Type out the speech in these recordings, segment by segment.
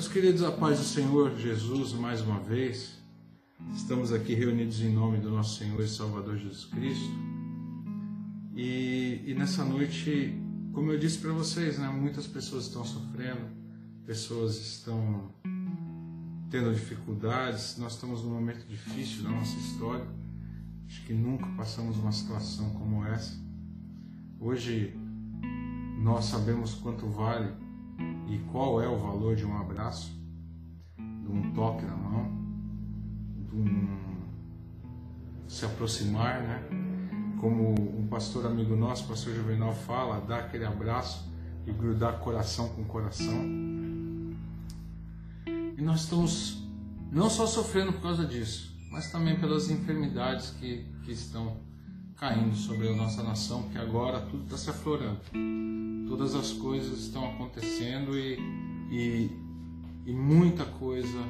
Meus queridos, a paz do Senhor Jesus, mais uma vez, estamos aqui reunidos em nome do nosso Senhor e Salvador Jesus Cristo. E, e nessa noite, como eu disse para vocês, né, muitas pessoas estão sofrendo, pessoas estão tendo dificuldades, nós estamos num momento difícil da nossa história. Acho que nunca passamos uma situação como essa. Hoje nós sabemos quanto vale e qual é o valor de um abraço, de um toque na mão, de um se aproximar, né? Como um pastor amigo nosso, pastor Juvenal fala, dar aquele abraço e grudar coração com coração. E nós estamos não só sofrendo por causa disso, mas também pelas enfermidades que, que estão caindo sobre a nossa nação, que agora tudo está se aflorando todas as coisas estão acontecendo e, e, e muita coisa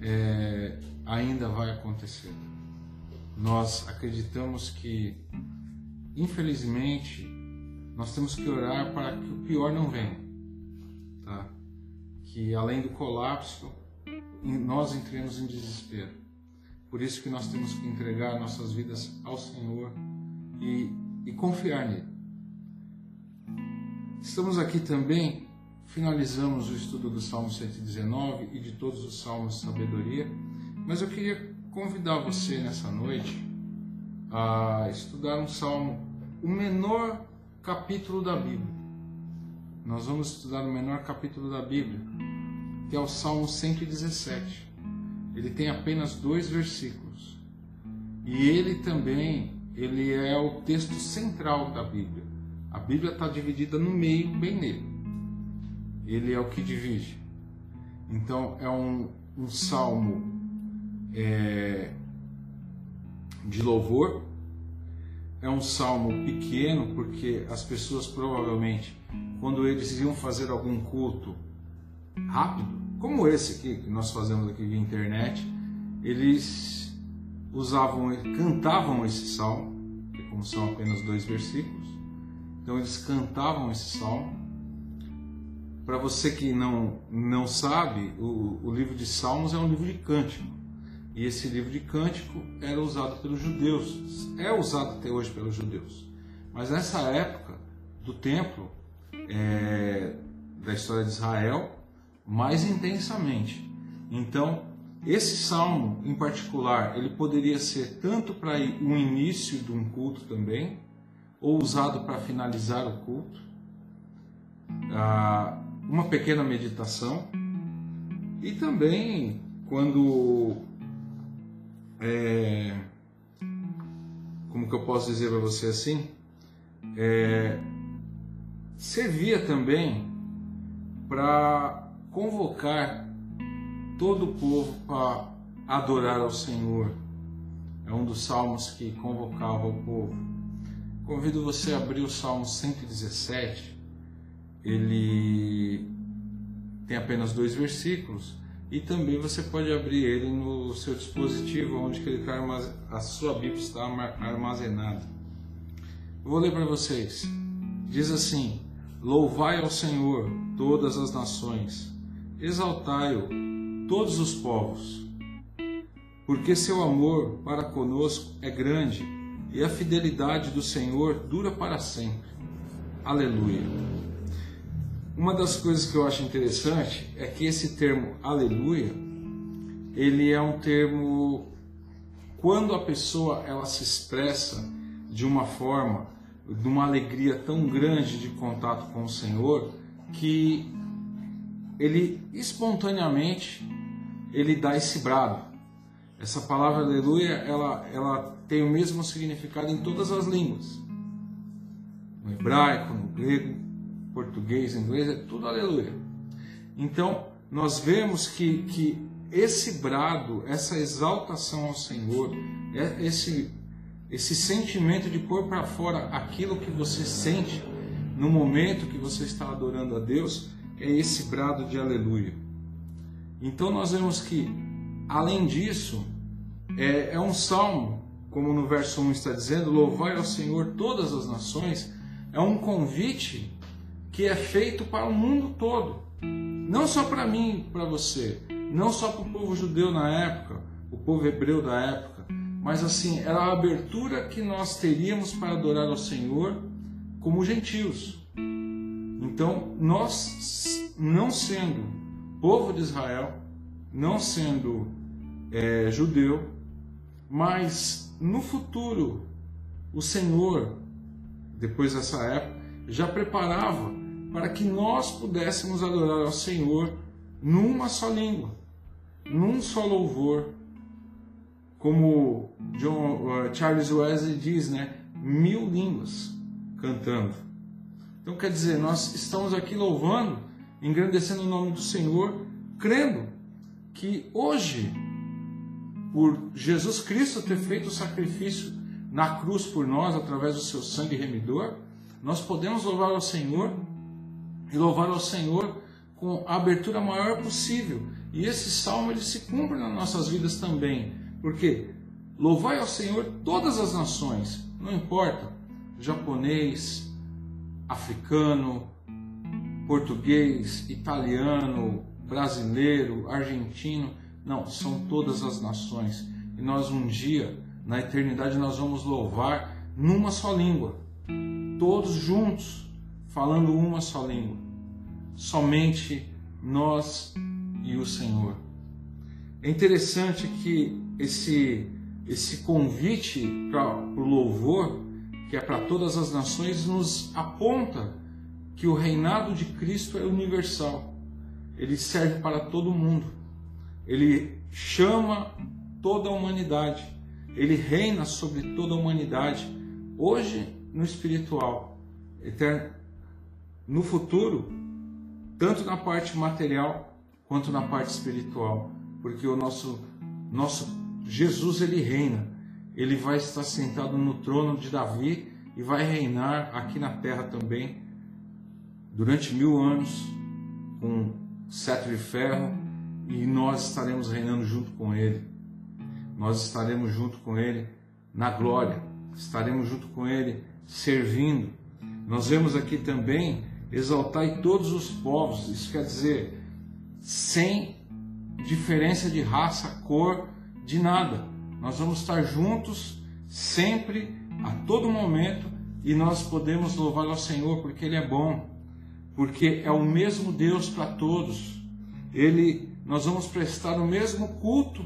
é, ainda vai acontecer. Nós acreditamos que, infelizmente, nós temos que orar para que o pior não venha. Tá? Que além do colapso, nós entremos em desespero. Por isso que nós temos que entregar nossas vidas ao Senhor e, e confiar nele. Estamos aqui também, finalizamos o estudo do Salmo 119 e de todos os salmos de sabedoria, mas eu queria convidar você nessa noite a estudar um salmo, o menor capítulo da Bíblia. Nós vamos estudar o menor capítulo da Bíblia, que é o Salmo 117. Ele tem apenas dois versículos. E ele também, ele é o texto central da Bíblia. A Bíblia está dividida no meio, bem nele. Ele é o que divide. Então é um, um salmo é, de louvor. É um salmo pequeno porque as pessoas provavelmente, quando eles iam fazer algum culto rápido, como esse aqui que nós fazemos aqui via internet, eles usavam, cantavam esse salmo, que como são apenas dois versículos, então eles cantavam esse salmo. Para você que não, não sabe, o, o livro de Salmos é um livro de cântico. E esse livro de cântico era usado pelos judeus, é usado até hoje pelos judeus. Mas nessa época do templo, é, da história de Israel, mais intensamente. Então, esse salmo em particular, ele poderia ser tanto para o início de um culto também, ou usado para finalizar o culto, uma pequena meditação e também quando é, como que eu posso dizer para você assim? É, servia também para convocar todo o povo para adorar ao Senhor. É um dos salmos que convocava o povo Convido você a abrir o Salmo 117. Ele tem apenas dois versículos e também você pode abrir ele no seu dispositivo onde ele está a sua Bíblia está armazenada. Vou ler para vocês. Diz assim: Louvai ao Senhor todas as nações, exaltai-o todos os povos, porque seu amor para conosco é grande e a fidelidade do Senhor dura para sempre. Aleluia. Uma das coisas que eu acho interessante é que esse termo aleluia, ele é um termo quando a pessoa ela se expressa de uma forma, de uma alegria tão grande de contato com o Senhor, que ele espontaneamente ele dá esse brado. Essa palavra aleluia, ela, ela tem o mesmo significado em todas as línguas. No hebraico, no grego, português, inglês, é tudo aleluia. Então, nós vemos que, que esse brado, essa exaltação ao Senhor, é esse, esse sentimento de pôr para fora aquilo que você sente no momento que você está adorando a Deus, é esse brado de aleluia. Então nós vemos que, além disso, é, é um salmo, como no verso 1 está dizendo: Louvai ao Senhor todas as nações. É um convite que é feito para o mundo todo. Não só para mim, para você, não só para o povo judeu na época, o povo hebreu da época, mas assim, era a abertura que nós teríamos para adorar ao Senhor como gentios. Então, nós, não sendo povo de Israel, não sendo é, judeu, mas no futuro, o Senhor, depois dessa época, já preparava para que nós pudéssemos adorar ao Senhor numa só língua, num só louvor, como John, uh, Charles Wesley diz, né? Mil línguas cantando. Então quer dizer, nós estamos aqui louvando, engrandecendo o nome do Senhor, crendo que hoje, por Jesus Cristo ter feito o sacrifício na cruz por nós, através do seu sangue remidor, nós podemos louvar ao Senhor e louvar ao Senhor com a abertura maior possível. E esse salmo ele se cumpre nas nossas vidas também, porque louvai ao Senhor todas as nações, não importa, japonês, africano, português, italiano, brasileiro, argentino, não, são todas as nações. E nós um dia, na eternidade, nós vamos louvar numa só língua, todos juntos, falando uma só língua. Somente nós e o Senhor. É interessante que esse esse convite para o louvor, que é para todas as nações, nos aponta que o reinado de Cristo é universal. Ele serve para todo mundo. Ele chama toda a humanidade. Ele reina sobre toda a humanidade. Hoje no espiritual, eterno, no futuro, tanto na parte material quanto na parte espiritual, porque o nosso nosso Jesus ele reina. Ele vai estar sentado no trono de Davi e vai reinar aqui na terra também durante mil anos com cetro de ferro e nós estaremos reinando junto com ele. Nós estaremos junto com ele na glória, estaremos junto com ele servindo. Nós vemos aqui também exaltar todos os povos, isso quer dizer, sem diferença de raça, cor, de nada. Nós vamos estar juntos sempre, a todo momento, e nós podemos louvar ao Senhor porque Ele é bom, porque é o mesmo Deus para todos. Ele, nós vamos prestar o mesmo culto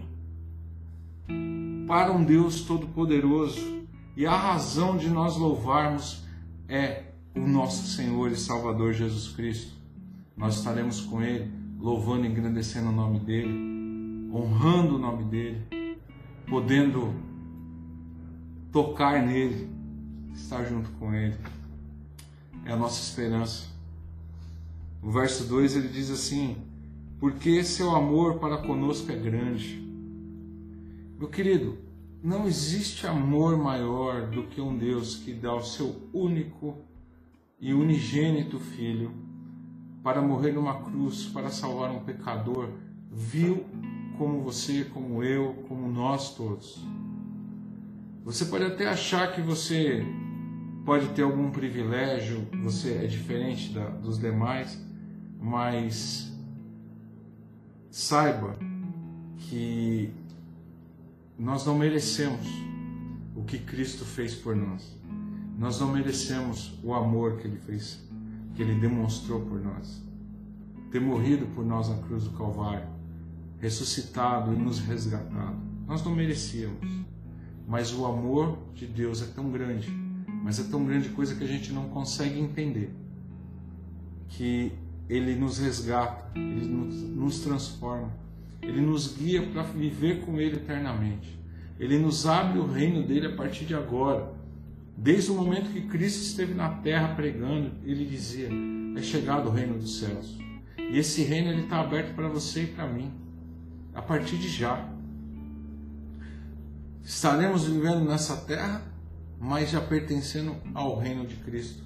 para um Deus todo-poderoso e a razão de nós louvarmos é o nosso Senhor e Salvador Jesus Cristo. Nós estaremos com Ele, louvando e engrandecendo o nome dEle, honrando o nome dEle, podendo tocar nele, estar junto com Ele. É a nossa esperança. O verso 2 ele diz assim: Porque seu amor para conosco é grande. Meu querido, não existe amor maior do que um Deus que dá o seu único e unigênito Filho para morrer numa cruz, para salvar um pecador, vil como você, como eu, como nós todos. Você pode até achar que você pode ter algum privilégio, você é diferente da, dos demais, mas saiba que nós não merecemos o que Cristo fez por nós. Nós não merecemos o amor que ele fez, que ele demonstrou por nós. Ter morrido por nós na cruz do Calvário, ressuscitado e nos resgatado. Nós não merecíamos. Mas o amor de Deus é tão grande, mas é tão grande coisa que a gente não consegue entender. Que ele nos resgata, ele nos, nos transforma ele nos guia para viver com Ele eternamente. Ele nos abre o reino dele a partir de agora. Desde o momento que Cristo esteve na terra pregando, ele dizia: É chegado o reino dos céus. E esse reino ele está aberto para você e para mim, a partir de já. Estaremos vivendo nessa terra, mas já pertencendo ao reino de Cristo,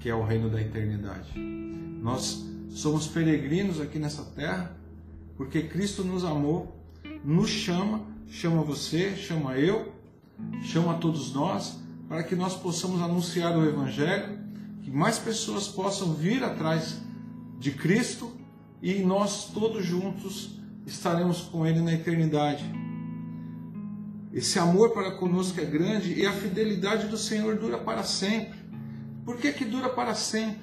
que é o reino da eternidade. Nós somos peregrinos aqui nessa terra porque Cristo nos amou, nos chama, chama você, chama eu, chama todos nós, para que nós possamos anunciar o Evangelho, que mais pessoas possam vir atrás de Cristo e nós todos juntos estaremos com Ele na eternidade. Esse amor para conosco é grande e a fidelidade do Senhor dura para sempre. Por que, que dura para sempre?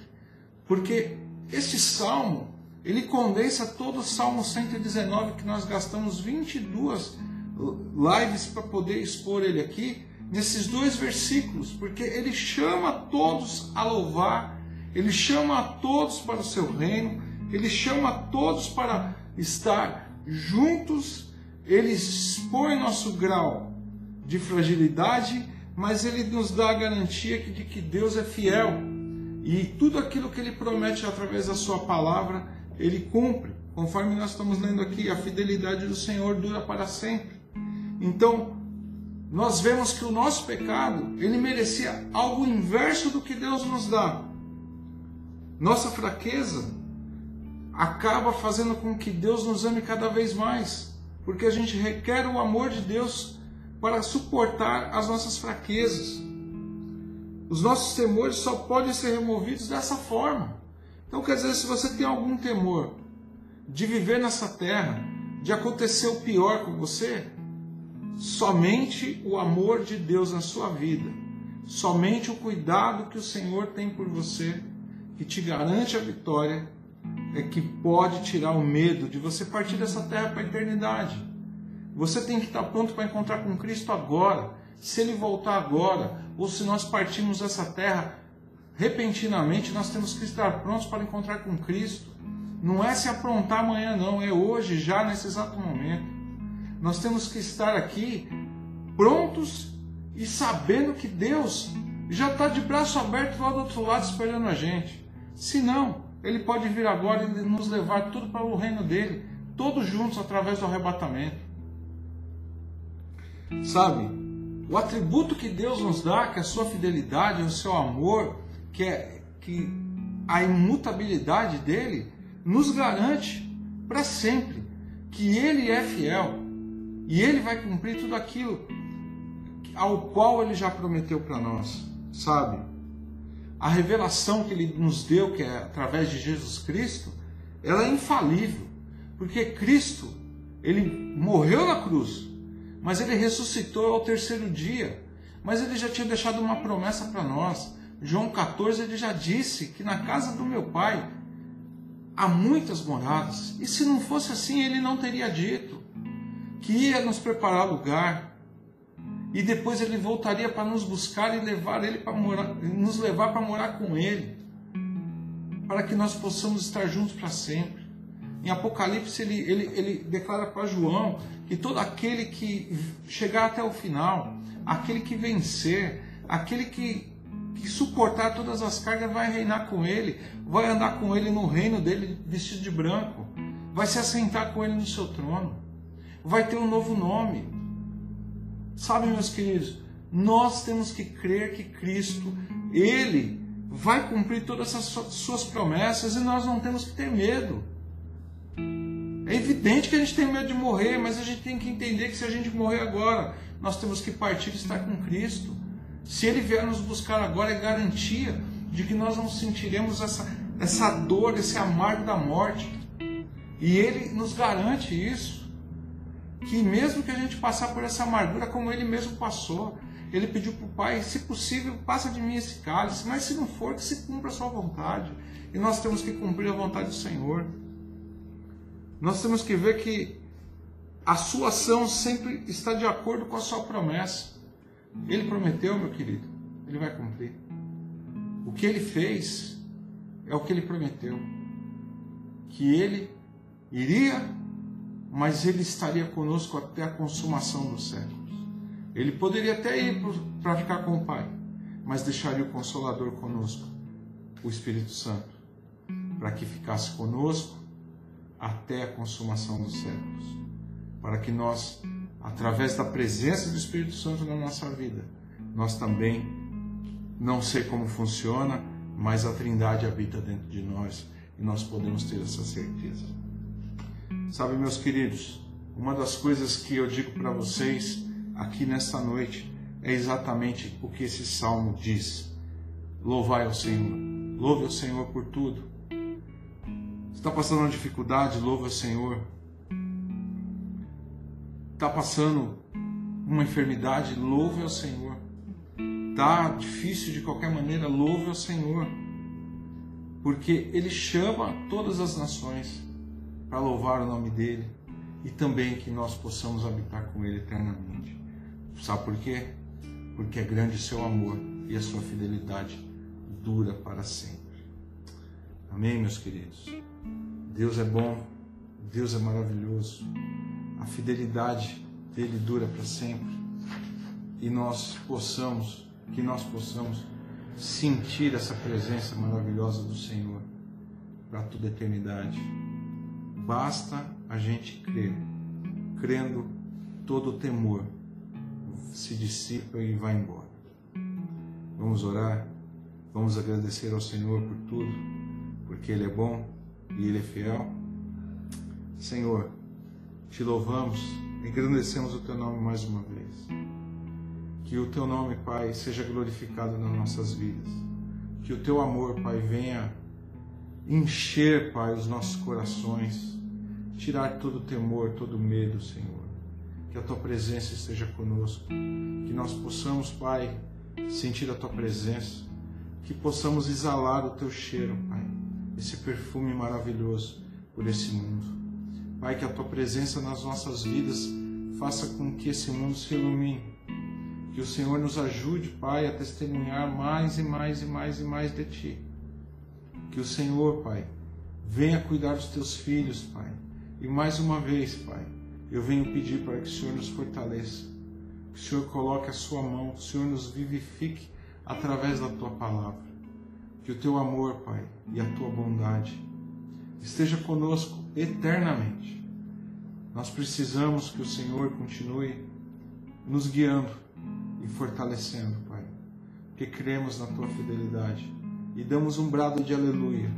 Porque este salmo, ele condensa todo o Salmo 119 que nós gastamos 22 lives para poder expor ele aqui, nesses dois versículos, porque ele chama todos a louvar, ele chama a todos para o seu reino, ele chama a todos para estar juntos, ele expõe nosso grau de fragilidade, mas ele nos dá a garantia de que Deus é fiel e tudo aquilo que ele promete através da sua palavra, ele cumpre. Conforme nós estamos lendo aqui, a fidelidade do Senhor dura para sempre. Então, nós vemos que o nosso pecado, ele merecia algo inverso do que Deus nos dá. Nossa fraqueza acaba fazendo com que Deus nos ame cada vez mais, porque a gente requer o amor de Deus para suportar as nossas fraquezas. Os nossos temores só podem ser removidos dessa forma. Então, quer dizer, se você tem algum temor de viver nessa terra, de acontecer o pior com você, somente o amor de Deus na sua vida, somente o cuidado que o Senhor tem por você, que te garante a vitória, é que pode tirar o medo de você partir dessa terra para a eternidade. Você tem que estar pronto para encontrar com Cristo agora. Se Ele voltar agora, ou se nós partirmos dessa terra repentinamente, nós temos que estar prontos para encontrar com Cristo. Não é se aprontar amanhã, não, é hoje, já nesse exato momento. Nós temos que estar aqui prontos e sabendo que Deus já está de braço aberto lá do outro lado esperando a gente. Se não, Ele pode vir agora e nos levar tudo para o reino dele, todos juntos através do arrebatamento. Sabe, o atributo que Deus nos dá, que é a sua fidelidade, o seu amor, que é que a imutabilidade dele, nos garante para sempre que Ele é fiel e Ele vai cumprir tudo aquilo ao qual Ele já prometeu para nós, sabe? A revelação que Ele nos deu, que é através de Jesus Cristo, ela é infalível, porque Cristo, Ele morreu na cruz, mas Ele ressuscitou ao terceiro dia, mas Ele já tinha deixado uma promessa para nós. João 14, Ele já disse que na casa do meu Pai há muitas moradas, e se não fosse assim, Ele não teria dito que ia nos preparar lugar e depois ele voltaria para nos buscar e levar ele para morar, nos levar para morar com ele, para que nós possamos estar juntos para sempre. Em Apocalipse ele, ele, ele declara para João que todo aquele que chegar até o final, aquele que vencer, aquele que, que suportar todas as cargas vai reinar com ele, vai andar com ele no reino dele vestido de branco, vai se assentar com ele no seu trono vai ter um novo nome. Sabe, meus queridos, nós temos que crer que Cristo, Ele vai cumprir todas essas suas promessas e nós não temos que ter medo. É evidente que a gente tem medo de morrer, mas a gente tem que entender que se a gente morrer agora, nós temos que partir e estar com Cristo. Se Ele vier nos buscar agora, é garantia de que nós não sentiremos essa, essa dor, esse amargo da morte. E Ele nos garante isso que mesmo que a gente passar por essa amargura como ele mesmo passou, ele pediu para o Pai, se possível, passa de mim esse cálice, mas se não for, que se cumpra a sua vontade. E nós temos que cumprir a vontade do Senhor. Nós temos que ver que a sua ação sempre está de acordo com a sua promessa. Ele prometeu, meu querido, ele vai cumprir. O que ele fez é o que ele prometeu. Que ele iria mas ele estaria conosco até a consumação dos séculos. Ele poderia até ir para ficar com o Pai, mas deixaria o Consolador conosco, o Espírito Santo, para que ficasse conosco até a consumação dos séculos, para que nós, através da presença do Espírito Santo na nossa vida, nós também, não sei como funciona, mas a Trindade habita dentro de nós e nós podemos ter essa certeza. Sabe, meus queridos, uma das coisas que eu digo para vocês aqui nesta noite é exatamente o que esse salmo diz. Louvai ao Senhor. louve o Senhor por tudo. Está passando uma dificuldade, louve o Senhor. Está passando uma enfermidade, louve ao Senhor. Está difícil de qualquer maneira, louve ao Senhor. Porque Ele chama todas as nações para louvar o nome dele e também que nós possamos habitar com Ele eternamente. Sabe por quê? Porque é grande o seu amor e a sua fidelidade dura para sempre. Amém, meus queridos? Deus é bom, Deus é maravilhoso, a fidelidade dele dura para sempre e nós possamos, que nós possamos sentir essa presença maravilhosa do Senhor para toda a eternidade. Basta a gente crer. Crendo, todo o temor se dissipa e vai embora. Vamos orar, vamos agradecer ao Senhor por tudo, porque Ele é bom e Ele é fiel. Senhor, te louvamos, engrandecemos o Teu nome mais uma vez. Que o Teu nome, Pai, seja glorificado nas nossas vidas. Que o Teu amor, Pai, venha encher, Pai, os nossos corações, tirar todo o temor, todo o medo, Senhor. Que a tua presença esteja conosco, que nós possamos, Pai, sentir a tua presença, que possamos exalar o teu cheiro, Pai, esse perfume maravilhoso por esse mundo. Pai, que a tua presença nas nossas vidas faça com que esse mundo se ilumine. Que o Senhor nos ajude, Pai, a testemunhar mais e mais e mais e mais de ti que o Senhor, Pai, venha cuidar dos teus filhos, Pai. E mais uma vez, Pai, eu venho pedir para que o Senhor nos fortaleça, que o Senhor coloque a sua mão, que o Senhor nos vivifique através da tua palavra. Que o teu amor, Pai, e a tua bondade esteja conosco eternamente. Nós precisamos que o Senhor continue nos guiando e fortalecendo, Pai, porque cremos na tua fidelidade e damos um brado de aleluia,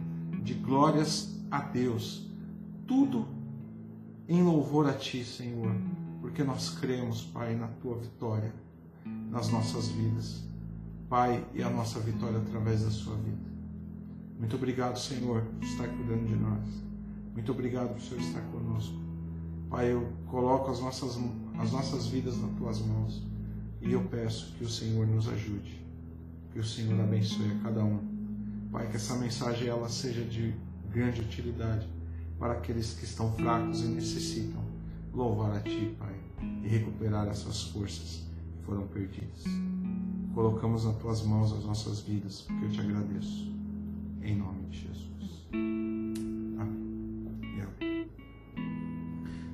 de glórias a Deus. Tudo em louvor a Ti, Senhor, porque nós cremos, Pai, na Tua vitória nas nossas vidas. Pai, e a nossa vitória através da Sua vida. Muito obrigado, Senhor, por estar cuidando de nós. Muito obrigado por Senhor estar conosco. Pai, eu coloco as nossas, as nossas vidas nas Tuas mãos e eu peço que o Senhor nos ajude, que o Senhor abençoe a cada um Pai, que essa mensagem ela seja de grande utilidade para aqueles que estão fracos e necessitam louvar a Ti, Pai, e recuperar essas forças que foram perdidas. Colocamos nas Tuas mãos as nossas vidas, porque eu te agradeço. Em nome de Jesus. Amém. amém.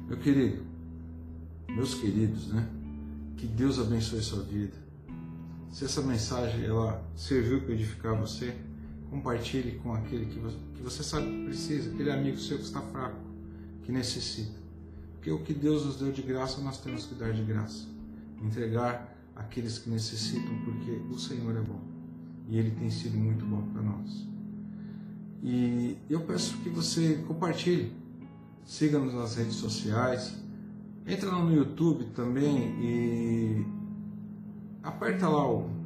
Meu querido, meus queridos, né? Que Deus abençoe sua vida. Se essa mensagem ela serviu para edificar você, Compartilhe com aquele que você, que você sabe que precisa, aquele amigo seu que está fraco, que necessita. Porque o que Deus nos deu de graça, nós temos que dar de graça. Entregar aqueles que necessitam, porque o Senhor é bom. E Ele tem sido muito bom para nós. E eu peço que você compartilhe. Siga-nos nas redes sociais. Entra no YouTube também e aperta lá o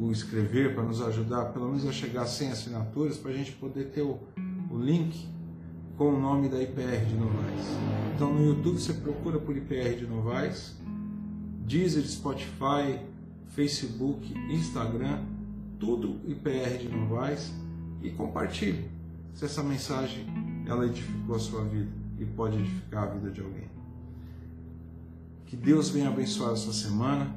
o escrever para nos ajudar, pelo menos a chegar a 100 assinaturas, para a gente poder ter o, o link com o nome da IPR de Novaes. Então no YouTube você procura por IPR de Novaes, Deezer, Spotify, Facebook, Instagram, tudo IPR de Novaes e compartilhe se essa mensagem ela edificou a sua vida e pode edificar a vida de alguém. Que Deus venha abençoar a sua semana,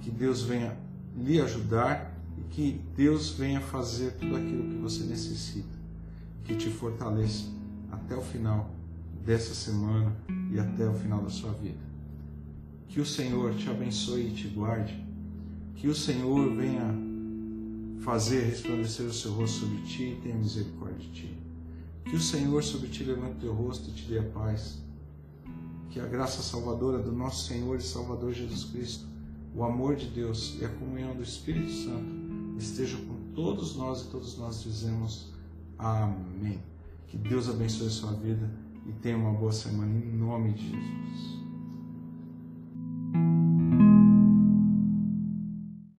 que Deus venha lhe ajudar e que Deus venha fazer tudo aquilo que você necessita, que te fortaleça até o final dessa semana e até o final da sua vida. Que o Senhor te abençoe e te guarde, que o Senhor venha fazer resplandecer o seu rosto sobre ti e tenha misericórdia de ti. Que o Senhor sobre ti levante o teu rosto e te dê a paz. Que a graça salvadora do nosso Senhor e Salvador Jesus Cristo o amor de Deus e a comunhão do Espírito Santo estejam com todos nós e todos nós dizemos amém. Que Deus abençoe a sua vida e tenha uma boa semana em nome de Jesus.